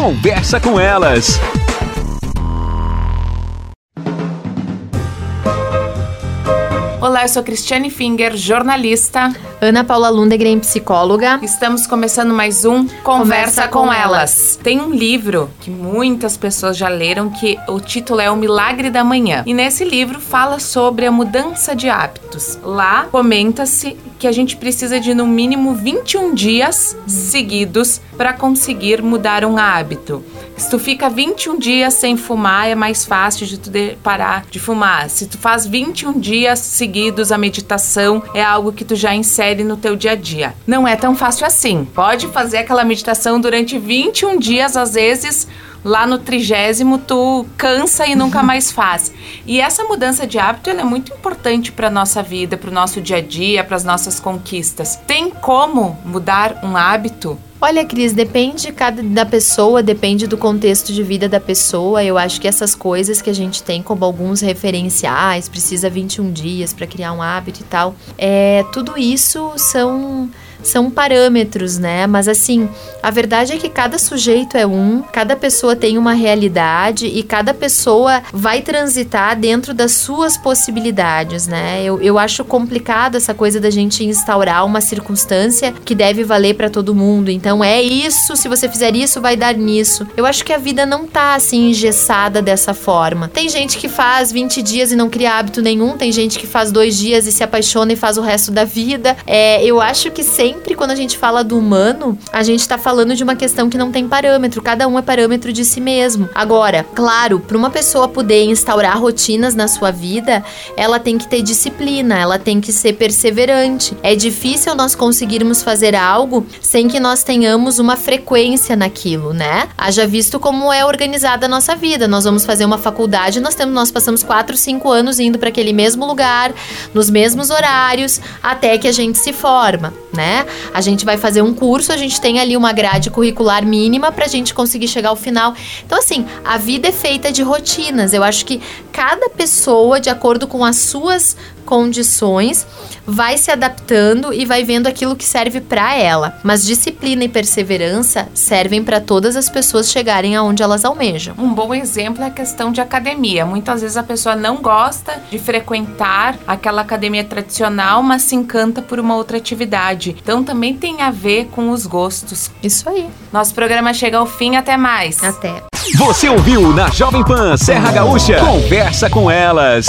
Conversa com elas. Olá, eu sou Cristiane Finger, jornalista. Ana Paula Lundegren, psicóloga. Estamos começando mais um Conversa, Conversa com, com elas. elas. Tem um livro que muitas pessoas já leram que o título é O Milagre da Manhã. E nesse livro fala sobre a mudança de hábitos. Lá comenta-se que a gente precisa de no mínimo 21 dias seguidos para conseguir mudar um hábito. Se tu fica 21 dias sem fumar, é mais fácil de tu parar de fumar. Se tu faz 21 dias seguidos a meditação, é algo que tu já insere no teu dia a dia. Não é tão fácil assim. Pode fazer aquela meditação durante 21 dias, às vezes lá no trigésimo tu cansa e nunca mais faz. E essa mudança de hábito é muito importante para nossa vida, para o nosso dia a dia, para as nossas conquistas. Tem como mudar um hábito? Olha, Cris, depende cada, da pessoa, depende do contexto de vida da pessoa. Eu acho que essas coisas que a gente tem como alguns referenciais, precisa 21 dias para criar um hábito e tal, é, tudo isso são são parâmetros, né? Mas assim, a verdade é que cada sujeito é um, cada pessoa tem uma realidade e cada pessoa vai transitar dentro das suas possibilidades, né? Eu, eu acho complicado essa coisa da gente instaurar uma circunstância que deve valer para todo mundo. Então é isso, se você fizer isso, vai dar nisso. Eu acho que a vida não tá assim engessada dessa forma. Tem gente que faz 20 dias e não cria hábito nenhum, tem gente que faz dois dias e se apaixona e faz o resto da vida. É, eu acho que sem sempre quando a gente fala do humano, a gente tá falando de uma questão que não tem parâmetro, cada um é parâmetro de si mesmo. Agora, claro, para uma pessoa poder instaurar rotinas na sua vida, ela tem que ter disciplina, ela tem que ser perseverante. É difícil nós conseguirmos fazer algo sem que nós tenhamos uma frequência naquilo, né? Haja visto como é organizada a nossa vida. Nós vamos fazer uma faculdade, nós temos, nós passamos 4, 5 anos indo para aquele mesmo lugar, nos mesmos horários, até que a gente se forma, né? A gente vai fazer um curso, a gente tem ali uma grade curricular mínima para a gente conseguir chegar ao final. Então, assim, a vida é feita de rotinas. Eu acho que cada pessoa, de acordo com as suas condições, vai se adaptando e vai vendo aquilo que serve para ela. Mas disciplina e perseverança servem para todas as pessoas chegarem aonde elas almejam. Um bom exemplo é a questão de academia. Muitas vezes a pessoa não gosta de frequentar aquela academia tradicional, mas se encanta por uma outra atividade. Então também tem a ver com os gostos. Isso aí. Nosso programa chega ao fim, até mais. Até. Você ouviu na Jovem Pan Serra Gaúcha? Conversa com elas.